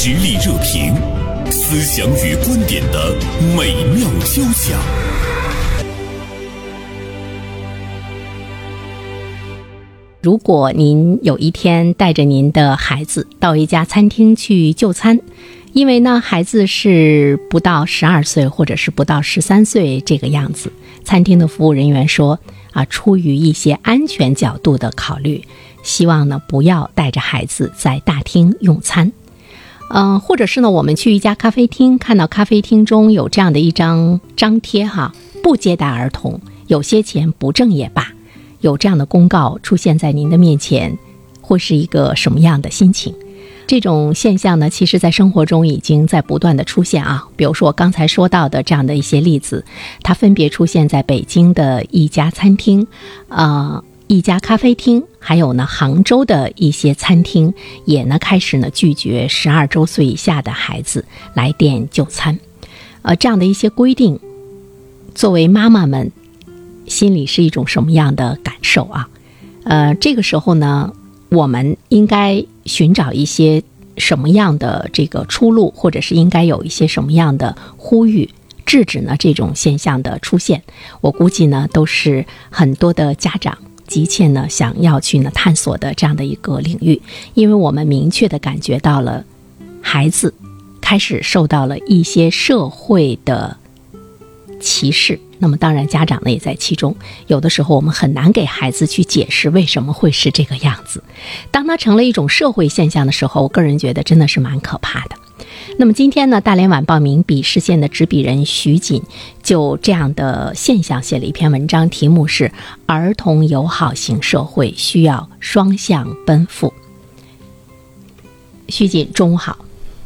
实力热评，思想与观点的美妙交响。如果您有一天带着您的孩子到一家餐厅去就餐，因为呢孩子是不到十二岁或者是不到十三岁这个样子，餐厅的服务人员说啊，出于一些安全角度的考虑，希望呢不要带着孩子在大厅用餐。嗯、或者是呢，我们去一家咖啡厅，看到咖啡厅中有这样的一张张贴哈，不接待儿童，有些钱不挣也罢。有这样的公告出现在您的面前，会是一个什么样的心情？这种现象呢，其实在生活中已经在不断的出现啊。比如说我刚才说到的这样的一些例子，它分别出现在北京的一家餐厅，呃，一家咖啡厅，还有呢杭州的一些餐厅，也呢开始呢拒绝十二周岁以下的孩子来店就餐。呃，这样的一些规定，作为妈妈们心里是一种什么样的感受啊？呃，这个时候呢，我们应该寻找一些什么样的这个出路，或者是应该有一些什么样的呼吁，制止呢这种现象的出现？我估计呢，都是很多的家长急切呢想要去呢探索的这样的一个领域，因为我们明确的感觉到了孩子开始受到了一些社会的歧视。那么当然，家长呢也在其中。有的时候我们很难给孩子去解释为什么会是这个样子。当它成了一种社会现象的时候，我个人觉得真的是蛮可怕的。那么今天呢，大连晚报名笔视线的执笔人徐锦就这样的现象写了一篇文章，题目是《儿童友好型社会需要双向奔赴》。徐锦，中午好。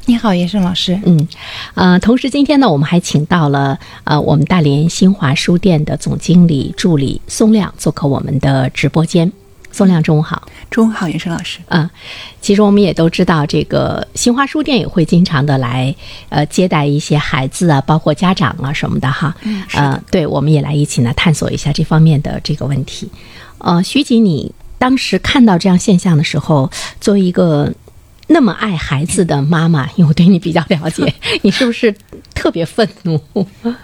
你好，叶盛老师。嗯，呃，同时今天呢，我们还请到了呃我们大连新华书店的总经理助理宋亮做客我们的直播间。松亮，中午好。中午好，袁生老师。嗯、其实我们也都知道，这个新华书店也会经常的来呃接待一些孩子啊，包括家长啊什么的哈。呃，对，我们也来一起呢探索一下这方面的这个问题。呃，徐锦，你当时看到这样现象的时候，作为一个那么爱孩子的妈妈，因为我对你比较了解，你是不是特别愤怒？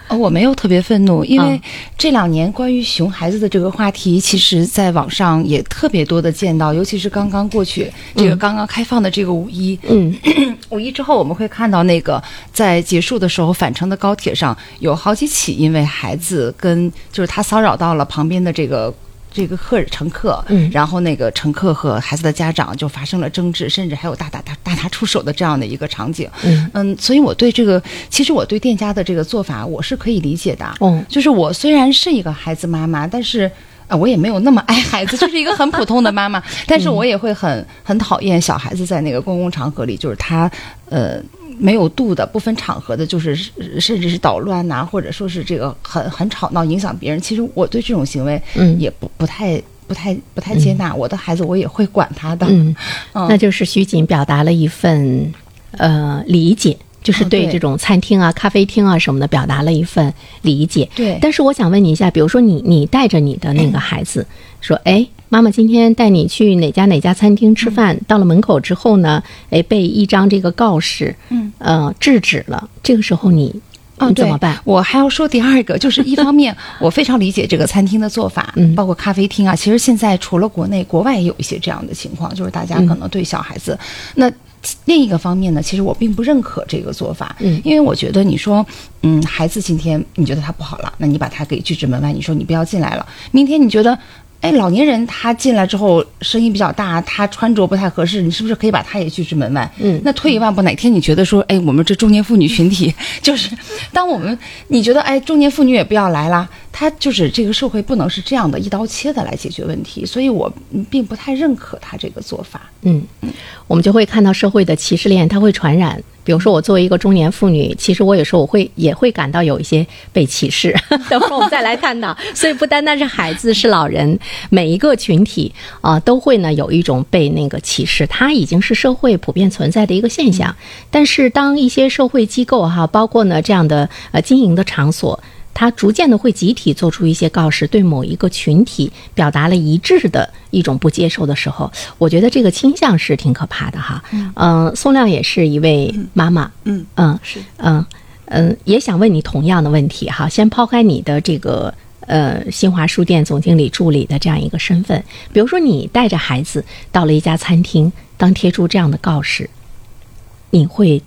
哦，我没有特别愤怒，因为嗯这两年关于熊孩子的这个话题，其实在网上也特别多的见到，尤其是刚刚过去这个刚刚开放的这个五一，嗯 五一之后，我们会看到那个在结束的时候，返程的高铁上有好几起因为孩子跟就是他骚扰到了旁边的这个。这个客乘客，嗯然后那个乘客和孩子的家长就发生了争执，甚至还有大打大大打出手的这样的一个场景。嗯嗯，所以我对这个，其实我对店家的这个做法，我是可以理解的。哦就是我虽然是一个孩子妈妈，但是。啊，我也没有那么爱孩子，就是一个很普通的妈妈，但是我也会很很讨厌小孩子在那个公共场合里，就是他，呃，没有度的、不分场合的，就是甚至是捣乱呐、或者说是这个很很吵闹，影响别人。其实我对这种行为，嗯也不不太不太不太接纳。我的孩子，我也会管他的。嗯，嗯那就是徐锦表达了一份呃理解。就是对这种餐厅啊、咖啡厅啊什么的表达了一份理解。对但是我想问你一下，比如说你你带着你的那个孩子说，哎，妈妈今天带你去哪家哪家餐厅吃饭，到了门口之后呢，哎，被一张这个告示，嗯，呃，制止了。这个时候你哦，怎么办？我还要说第二个，就是一方面 我非常理解这个餐厅的做法，嗯包括咖啡厅啊。其实现在除了国内，国外也有一些这样的情况，就是大家可能对小孩子，那。另一个方面呢，其实我并不认可这个做法，嗯因为我觉得你说，嗯，孩子今天你觉得他不好了，那你把他给拒之门外，你说你不要进来了。明天你觉得，哎，老年人他进来之后声音比较大，他穿着不太合适，你是不是可以把他也拒之门外？嗯那退一万步，哪天你觉得说，哎，我们这中年妇女群体，就是当我们你觉得，哎，中年妇女也不要来啦，他就是这个社会不能是这样的一刀切的来解决问题，所以我嗯并不太认可他这个做法。嗯，我们就会看到社会的歧视链，它会传染。比如说，我作为一个中年妇女，其实我有时候我会也会感到有一些被歧视。等会儿我们再来探讨。所以不单单是孩子，是老人，每一个群体啊、都会呢有一种被那个歧视，它已经是社会普遍存在的一个现象。但是当一些社会机构哈，包括呢这样的呃经营的场所。它逐渐的会集体做出一些告示，对某一个群体表达了一致的一种不接受的时候，我觉得这个倾向是挺可怕的哈。嗯、宋亮也是一位妈妈，嗯嗯是嗯嗯，也想问你同样的问题哈。先抛开你的这个呃新华书店总经理助理的这样一个身份，比如说你带着孩子到了一家餐厅，当贴出这样的告示，你会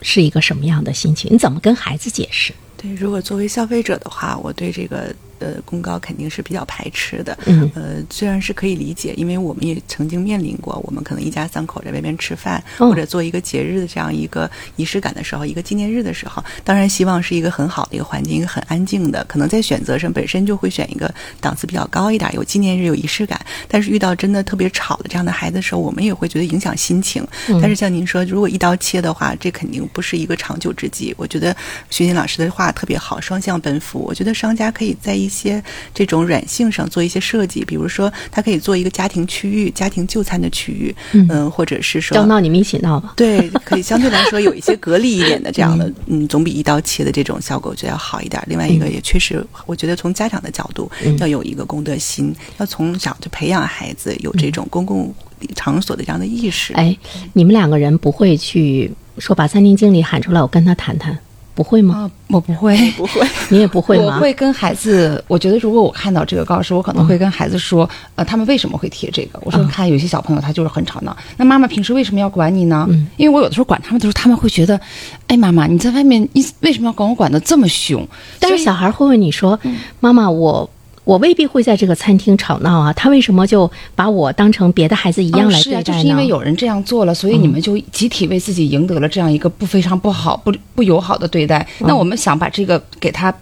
是一个什么样的心情？你怎么跟孩子解释？对，如果作为消费者的话，我对这个呃公告肯定是比较排斥的。嗯呃，虽然是可以理解，因为我们也曾经面临过，我们可能一家三口在外边吃饭，哦或者做一个节日的这样一个仪式感的时候，一个纪念日的时候，当然希望是一个很好的一个环境，一个很安静的，可能在选择上本身就会选一个档次比较高一点，有纪念日有仪式感。但是遇到真的特别吵的这样的孩子的时候，我们也会觉得影响心情。嗯但是像您说，如果一刀切的话，这肯定不是一个长久之计。我觉得徐锦老师的话特别好，双向奔赴。我觉得商家可以在一些这种软性上做一些设计，比如说他可以做一个家庭区域、家庭就餐的区域，嗯或者是说要闹你们一起闹吧。对，可以相对来说有一些隔离一点的这样的，嗯，总比一刀切的这种效果我觉得要好一点。另外一个也确实，我觉得从家长的角度嗯要有一个公德心，要从小就培养孩子有这种公共场所的这样的意识。哎，你们两个人不会去说把餐厅经理喊出来，我跟他谈谈，不会吗？啊，我不会。不会，你也不会吗？我会跟孩子，我觉得如果我看到这个告示，我可能会跟孩子说，呃，他们为什么会贴这个？我说，嗯看有些小朋友他就是很吵闹，那妈妈平时为什么要管你呢？嗯因为我有的时候管他们的时候，他们会觉得，哎，妈妈你在外面，你为什么要管我管的这么凶？但是小孩会问你说：“妈妈，我我未必会在这个餐厅吵闹啊，他为什么就把我当成别的孩子一样来哦是啊，对待呢？”就是因为有人这样做了，所以你们就集体为自己赢得了这样一个不非常不好、不不友好的对待。那我们想把这个给他。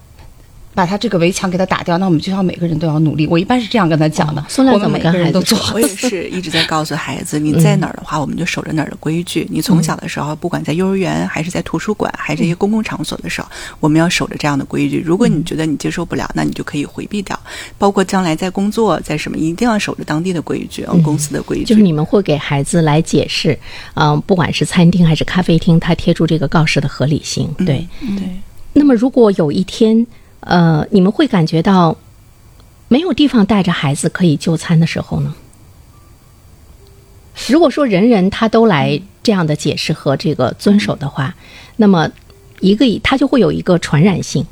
把他这个围墙给他打掉，那我们就要每个人都要努力。我一般是这样跟他讲的。哦宋亮我们每个人怎么跟孩子做我也是一直在告诉孩子，你在哪儿的话，我们就守着哪儿的规矩。你从小的时候，不管在幼儿园，还是在图书馆，还是一些公共场所的时候，我们要守着这样的规矩。如果你觉得你接受不了，那你就可以回避掉。包括将来在工作，在什么，一定要守着当地的规矩，嗯，公司的规矩。就是你们会给孩子来解释，嗯、不管是餐厅还是咖啡厅，他贴出这个告示的合理性。对，对。那么如果有一天，呃，你们会感觉到没有地方带着孩子可以就餐的时候呢？如果说人人他都来这样的解释和这个遵守的话，那么一个他就会有一个传染性，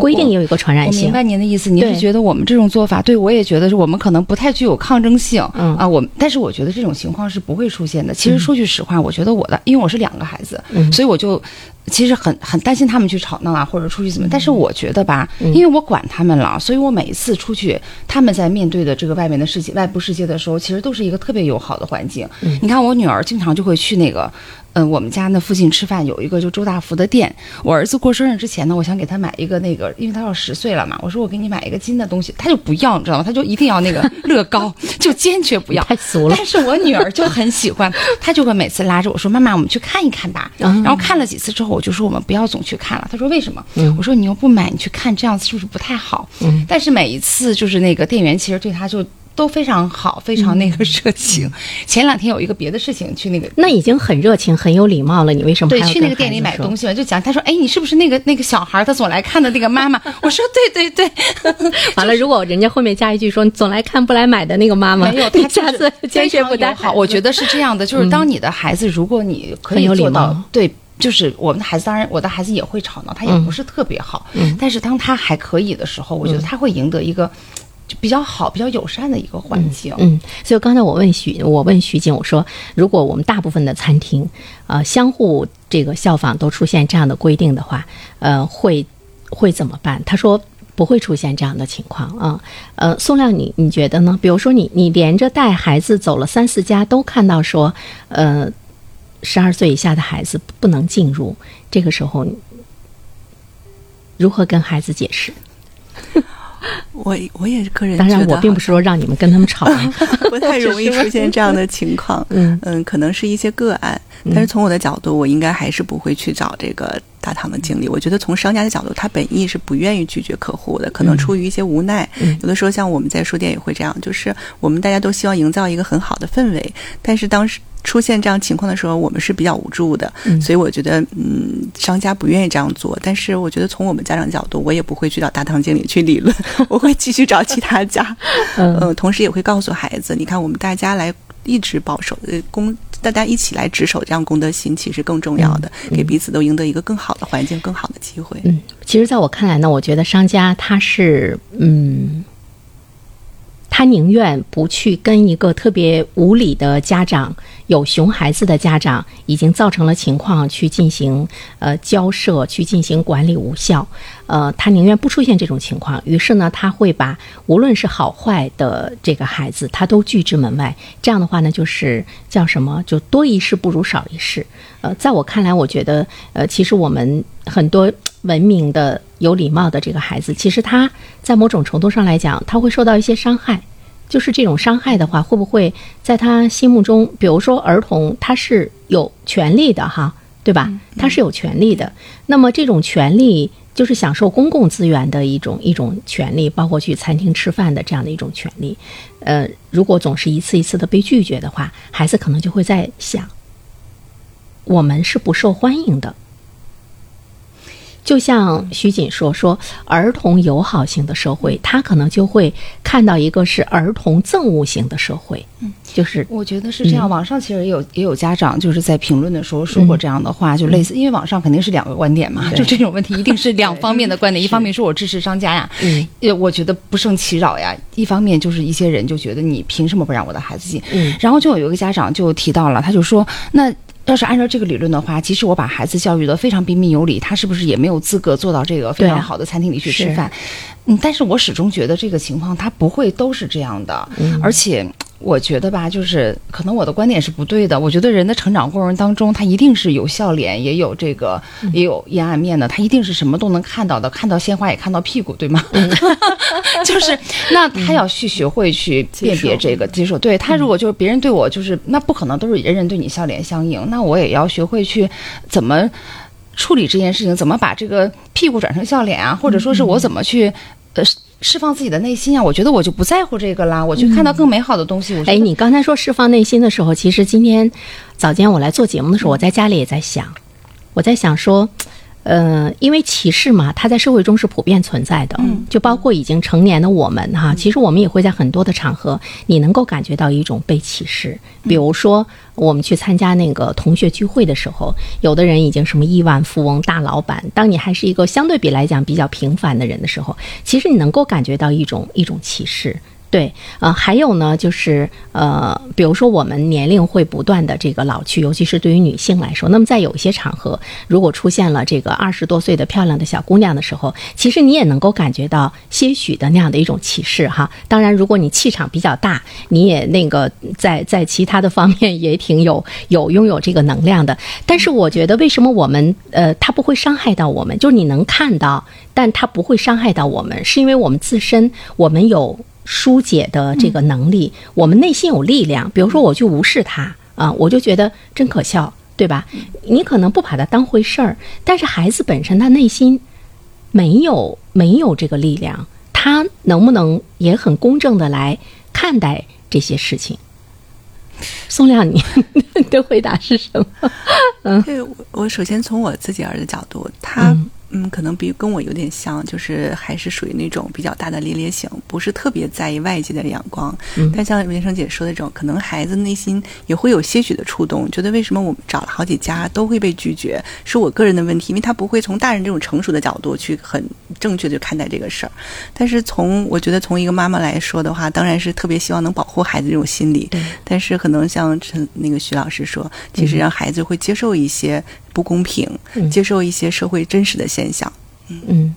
规定也有一个传染性。我明白您的意思，您是觉得我们这种做法，对我也觉得是我们可能不太具有抗争性，嗯啊，我但是我觉得这种情况是不会出现的。其实说句实话，我觉得我的，因为我是两个孩子，嗯所以我就其实很很担心他们去吵闹啊，或者出去怎么。但是我觉得吧，嗯因为我管他们了，所以我每一次出去，他们在面对的这个外面的世界、外部世界的时候，其实都是一个特别友好的环境。嗯你看，我女儿经常就会去那个。嗯，我们家那附近吃饭有一个就周大福的店。我儿子过生日之前呢，我想给他买一个那个，因为他要十岁了嘛，我说我给你买一个金的东西，他就不要，你知道吗？他就一定要那个乐高，就坚决不要。太俗了但是我女儿就很喜欢，她就会每次拉着我说：“妈妈，我们去看一看吧。”嗯然后看了几次之后，我就说我们不要总去看了。他说为什么？嗯我说你又不买，你去看这样子是不是不太好？嗯但是每一次就是那个店员其实对他就。都非常好，非常那个热情。前两天有一个别的事情，去那个那已经很热情、很有礼貌了，你为什么还对，去那个店里买东西？西嘛，就讲他说，哎，你是不是那个那个小孩他总来看的那个妈妈？我说对对对，完了，如果人家后面加一句说你总来看不来买的那个妈妈，没有，你他下次坚决不带好。我觉得是这样的，就是当你的孩子，如果你可很有礼以做到貌，对。就是我们的孩子，当然我的孩子也会吵闹，他也不是特别好，但是当他还可以的时候，我觉得他会赢得一个就比较好、比较友善的一个环境。嗯，所以刚才我问徐，我问徐静，我说，如果我们大部分的餐厅，呃，相互这个效仿都出现这样的规定的话，呃，会会怎么办？他说不会出现这样的情况啊。呃，宋亮，你你觉得呢？比如说你你连着带孩子走了三四家，都看到说，呃，十二岁以下的孩子不能进入，这个时候如何跟孩子解释？我我也个人当然，我并不是说让你们跟他们吵啊。不太容易 出现这样的情况。嗯嗯，可能是一些个案，但是从我的角度，我应该还是不会去找这个大堂的经理。我觉得从商家的角度，他本意是不愿意拒绝客户的，可能出于一些无奈。嗯有的时候，像我们在书店也会这样，就是我们大家都希望营造一个很好的氛围，但是当时出现这样情况的时候，我们是比较无助的，嗯所以我觉得，嗯，商家不愿意这样做。但是我觉得从我们家长角度，我也不会去找大堂经理去理论，我会继续找其他家，嗯呃，同时也会告诉孩子，你看我们大家来一直保守呃公，大家一起来值守这样公德心，其实更重要的，给彼此都赢得一个更好的环境、更好的机会。嗯，其实在我看来呢，我觉得商家他是嗯。他宁愿不去跟一个特别无理的家长、有熊孩子的家长已经造成了情况去进行呃交涉，去进行管理无效，呃，他宁愿不出现这种情况。于是呢，他会把无论是好坏的这个孩子，他都拒之门外。这样的话呢，就是叫什么？就多一事不如少一事。呃，在我看来，我觉得呃，其实我们很多文明的、有礼貌的这个孩子，其实他在某种程度上来讲，他会受到一些伤害。就是这种伤害的话，会不会在他心目中，比如说儿童他是有权利的哈，对吧？他是有权利的。那么这种权利就是享受公共资源的一种一种权利，包括去餐厅吃饭的这样的一种权利。呃，如果总是一次一次的被拒绝的话，孩子可能就会在想，我们是不受欢迎的。就像徐锦说，说儿童友好型的社会，他可能就会看到一个是儿童憎恶型的社会，嗯，就是我觉得是这样。网上其实也有也有家长就是在评论的时候说过这样的话，就类似，因为网上肯定是两个观点嘛，就这种问题一定是两方面的 观点。一方面是我支持商家呀，嗯，呃，我觉得不胜其扰呀；一方面就是一些人就觉得你凭什么不让我的孩子进？嗯，然后就有一个家长就提到了，他就说那。要是按照这个理论的话，即使我把孩子教育的非常彬彬有礼，他是不是也没有资格坐到这个非常好的餐厅里去吃饭？嗯，但是我始终觉得这个情况他不会都是这样的，嗯、而且我觉得吧，就是可能我的观点是不对的。我觉得人的成长过程当中，他一定是有笑脸，也有这个，也有阴暗面的，他一定是什么都能看到的，看到鲜花也看到屁股，对吗？嗯、就是那他要去学会去辨别这个，接受。对他如果就是别人对我就是那不可能都是人人对你笑脸相迎，那我也要学会去怎么处理这件事情，怎么把这个屁股转成笑脸啊，或者说是我怎么去。呃，释放自己的内心啊！我觉得我就不在乎这个啦，我去看到更美好的东西。我哎，你刚才说释放内心的时候，其实今天早间我来做节目的时候，我在家里也在想，我在想说，呃，因为歧视嘛，它在社会中是普遍存在的，嗯，就包括已经成年的我们哈，其实我们也会在很多的场合，你能够感觉到一种被歧视，比如说。我们去参加那个同学聚会的时候，有的人已经什么亿万富翁、大老板，当你还是一个相对比来讲比较平凡的人的时候，其实你能够感觉到一种一种歧视。对，呃，还有呢，就是呃，比如说我们年龄会不断的这个老去，尤其是对于女性来说，那么在有一些场合，如果出现了这个二十多岁的漂亮的小姑娘的时候，其实你也能够感觉到些许的那样的一种歧视哈。当然，如果你气场比较大，你也那个在在其他的方面也挺有有拥有这个能量的。但是我觉得，为什么我们呃，它不会伤害到我们？就是你能看到，但它不会伤害到我们，是因为我们自身我们有。疏解的这个能力，嗯、我们内心有力量。比如说，我去无视他啊，我就觉得真可笑，对吧？你可能不把他当回事儿，但是孩子本身他内心没有没有这个力量，他能不能也很公正的来看待这些事情？宋亮，你 的回答是什么？嗯，对我，我首先从我自己儿子角度，他。嗯嗯，可能比跟我有点像，就是还是属于那种比较大大咧咧型，不是特别在意外界的眼光。嗯、但像袁生姐说的这种，可能孩子内心也会有些许的触动，觉得为什么我们找了好几家都会被拒绝，是我个人的问题，因为他不会从大人这种成熟的角度去很正确的看待这个事儿。但是从我觉得从一个妈妈来说的话，当然是特别希望能保护孩子这种心理。但是可能像陈那个徐老师说，其实让孩子会接受一些。不公平，嗯、接受一些社会真实的现象。嗯。嗯。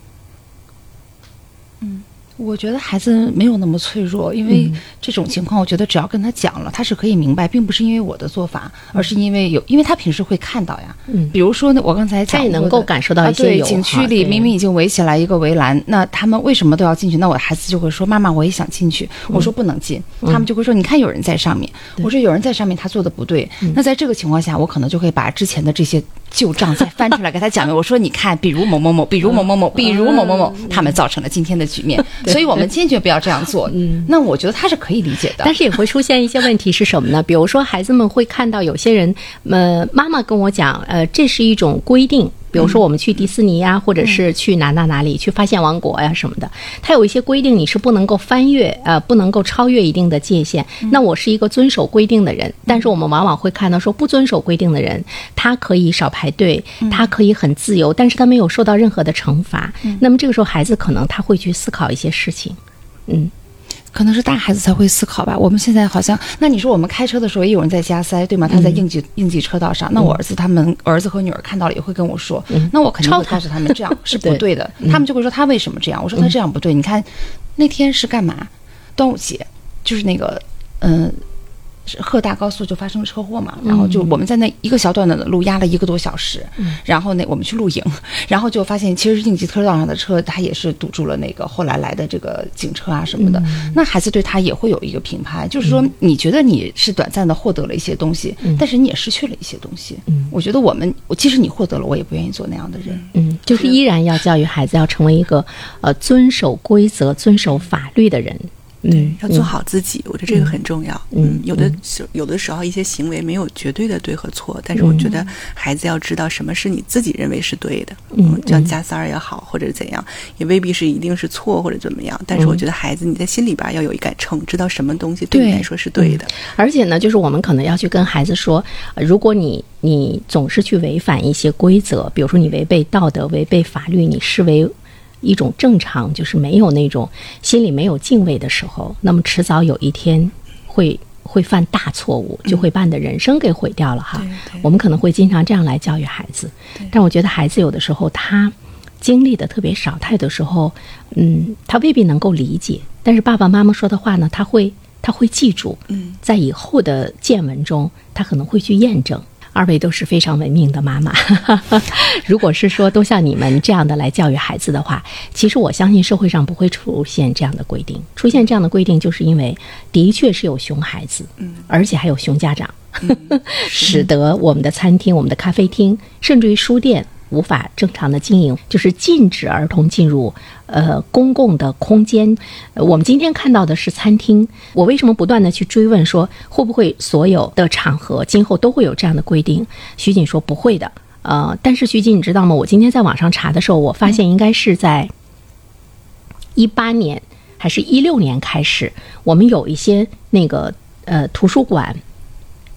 嗯，我觉得孩子没有那么脆弱，因为这种情况，我觉得只要跟他讲了，他是可以明白，并不是因为我的做法，而是因为有，因为他平时会看到呀。嗯，比如说呢，我刚才讲，他也能够感受到一些、啊、对，景区里明明已经围起来一个围栏，那他们为什么都要进去？那我的孩子就会说：“妈妈，我也想进去。”我说：“不能进。嗯”他们就会说：“你看，有人在上面。”我说：“有人在上面，他做的不对。”嗯那在这个情况下，我可能就会把之前的这些。旧账再翻出来给他讲明，我说你看，比如某某某，比如某某某，比如某某某，他们造成了今天的局面。所以我们坚决不要这样做。嗯，那我觉得他是可以理解的。但是也会出现一些问题是什么呢？比如说，孩子们会看到有些人，呃，妈妈跟我讲，呃，这是一种规定。比如说，我们去迪士尼呀，或者是去哪哪哪里，去发现王国呀什么的，它有一些规定，你是不能够翻越，呃，不能够超越一定的界限。那我是一个遵守规定的人，但是我们往往会看到说，不遵守规定的人，他可以少排队，他可以很自由，但是他没有受到任何的惩罚。那么这个时候，孩子可能他会去思考一些事情，嗯。可能是大孩子才会思考吧。我们现在好像，那你说我们开车的时候也有人在加塞，对吗？他在应急应急车道上。那我儿子他们儿子和女儿看到了也会跟我说，那我肯定会告诉他们这样是不对的。他们就会说他为什么这样？我说他这样不对。你看那天是干嘛？端午节，就是那个嗯。鹤大高速就发生了车祸嘛，然后就我们在那一个小短短的路压了一个多小时，然后那我们去露营，然后就发现其实应急车道上的车它也是堵住了那个后来来的这个警车啊什么的。那孩子对他也会有一个评判，就是说你觉得你是短暂的获得了一些东西，但是你也失去了一些东西。我觉得我们，即使你获得了，我也不愿意做那样的人。嗯，就是依然要教育孩子要成为一个呃遵守规则、遵守法律的人。对，要做好自己，我觉得这个很重要。嗯，有的时有的时候一些行为没有绝对的对和错，但是我觉得孩子要知道什么是你自己认为是对的。嗯，像加塞儿也好，或者怎样，也未必是一定是错或者怎么样。但是我觉得孩子你在心里边要有一杆秤，知道什么东西对你来说是对的。而且呢，就是我们可能要去跟孩子说，如果你你总是去违反一些规则，比如说你违背道德、违背法律，你视为。一种正常，就是没有那种心里没有敬畏的时候，那么迟早有一天会会犯大错误，就会把你的人生给毁掉了哈。我们可能会经常这样来教育孩子，但我觉得孩子有的时候他经历的特别少，他有的时候嗯，他未必能够理解，但是爸爸妈妈说的话呢，他会他会记住，在以后的见闻中，他可能会去验证。二位都是非常文明的妈妈，如果是说都像你们这样的来教育孩子的话，其实我相信社会上不会出现这样的规定。出现这样的规定，就是因为的确是有熊孩子，嗯，而且还有熊家长，使得我们的餐厅、我们的咖啡厅，甚至于书店。无法正常的经营，就是禁止儿童进入呃公共的空间。我们今天看到的是餐厅，我为什么不断的去追问说会不会所有的场合今后都会有这样的规定？徐锦说不会的。呃，但是徐锦你知道吗？我今天在网上查的时候，我发现应该是在一八年还是一六年开始，我们有一些那个呃图书馆，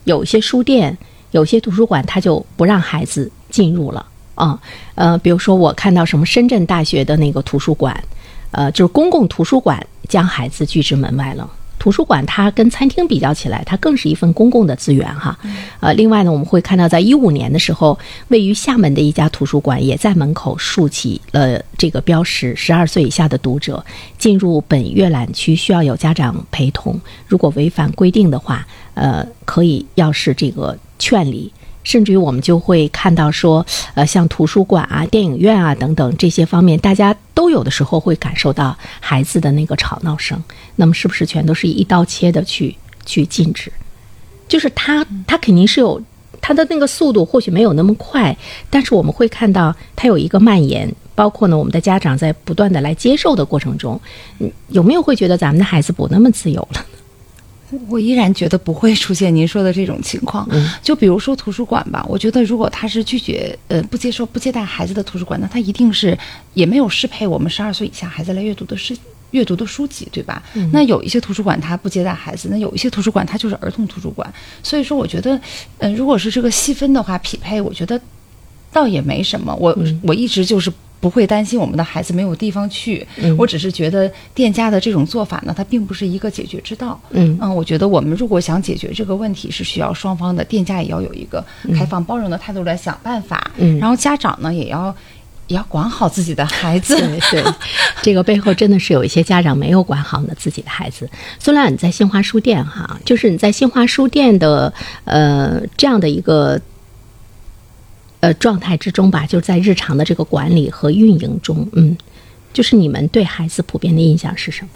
有一些书店，有些图书馆，它就不让孩子进入了。啊，呃，比如说我看到什么深圳大学的那个图书馆，呃，就是公共图书馆将孩子拒之门外了。图书馆它跟餐厅比较起来，它更是一份公共的资源哈。呃，另外呢，我们会看到，在一五年的时候，位于厦门的一家图书馆也在门口竖起了这个标识：十二岁以下的读者进入本阅览区需要有家长陪同，如果违反规定的话，呃，可以要是这个劝离。甚至于我们就会看到说，呃，像图书馆啊、电影院啊等等这些方面，大家都有的时候会感受到孩子的那个吵闹声。那么，是不是全都是一刀切的去去禁止？就是他，他肯定是有他的那个速度，或许没有那么快，但是我们会看到他有一个蔓延。包括呢，我们的家长在不断的来接受的过程中，嗯，有没有会觉得咱们的孩子不那么自由了？我依然觉得不会出现您说的这种情况。就比如说图书馆吧，我觉得如果他是拒绝呃不接受不接待孩子的图书馆，那他一定是也没有适配我们十二岁以下孩子来阅读的诗阅读的书籍，对吧？那有一些图书馆它不接待孩子，那有一些图书馆它就是儿童图书馆。所以说，我觉得，嗯，如果是这个细分的话匹配，我觉得倒也没什么。我我一直就是。不会担心我们的孩子没有地方去，我只是觉得店家的这种做法呢，它并不是一个解决之道。嗯嗯，我觉得我们如果想解决这个问题，是需要双方的店家也要有一个开放包容的态度来想办法。嗯，然后家长呢，也要也要管好自己的孩子。对，这个背后真的是有一些家长没有管好呢自己的孩子。孙亮，你在新华书店哈，就是你在新华书店的呃这样的一个。呃，状态之中吧，就是在日常的这个管理和运营中，嗯，就是你们对孩子普遍的印象是什么？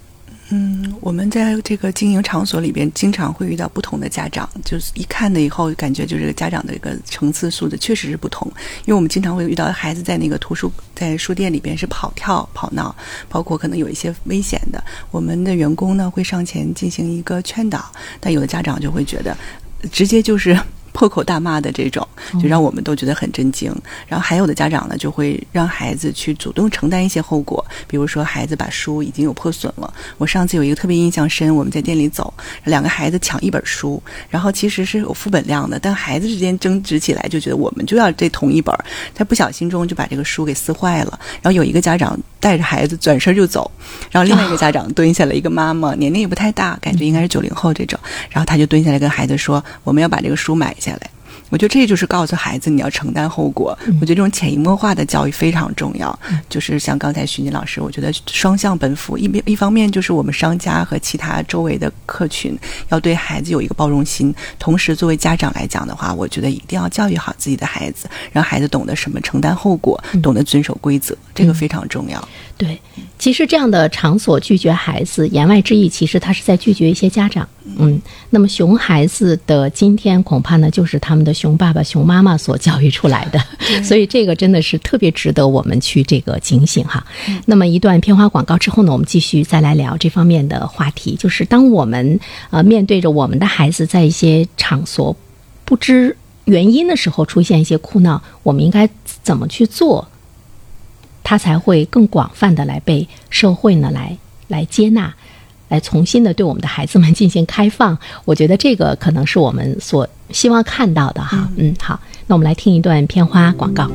嗯，我们在这个经营场所里边，经常会遇到不同的家长，就是一看了以后，感觉就是家长的一个层次素质确实是不同。因为我们经常会遇到孩子在那个图书在书店里边是跑跳跑闹，包括可能有一些危险的，我们的员工呢会上前进行一个劝导，但有的家长就会觉得直接就是。破口大骂的这种，就让我们都觉得很震惊。然后还有的家长呢，就会让孩子去主动承担一些后果，比如说孩子把书已经有破损了。我上次有一个特别印象深，我们在店里走，两个孩子抢一本书，然后其实是有副本量的，但孩子之间争执起来，就觉得我们就要这同一本，在不小心中就把这个书给撕坏了。然后有一个家长带着孩子转身就走，然后另外一个家长蹲下来，一个妈妈年龄也不太大，感觉应该是九零后这种，然后他就蹲下来跟孩子说：“我们要把这个书买。”下来，我觉得这就是告诉孩子你要承担后果。我觉得这种潜移默化的教育非常重要。就是像刚才徐锦老师，我觉得双向奔赴，一边一方面就是我们商家和其他周围的客群要对孩子有一个包容心，同时作为家长来讲的话，我觉得一定要教育好自己的孩子，让孩子懂得什么承担后果，懂得遵守规则，这个非常重要。对，其实这样的场所拒绝孩子，言外之意其实他是在拒绝一些家长。嗯，那么熊孩子的今天恐怕呢，就是他们的熊爸爸、熊妈妈所教育出来的，所以这个真的是特别值得我们去这个警醒哈。那么一段片花广告之后呢，我们继续再来聊这方面的话题，就是当我们呃面对着我们的孩子在一些场所不知原因的时候出现一些哭闹，我们应该怎么去做？他才会更广泛的来被社会呢来来接纳，来重新的对我们的孩子们进行开放。我觉得这个可能是我们所希望看到的哈。嗯，好，那我们来听一段片花广告。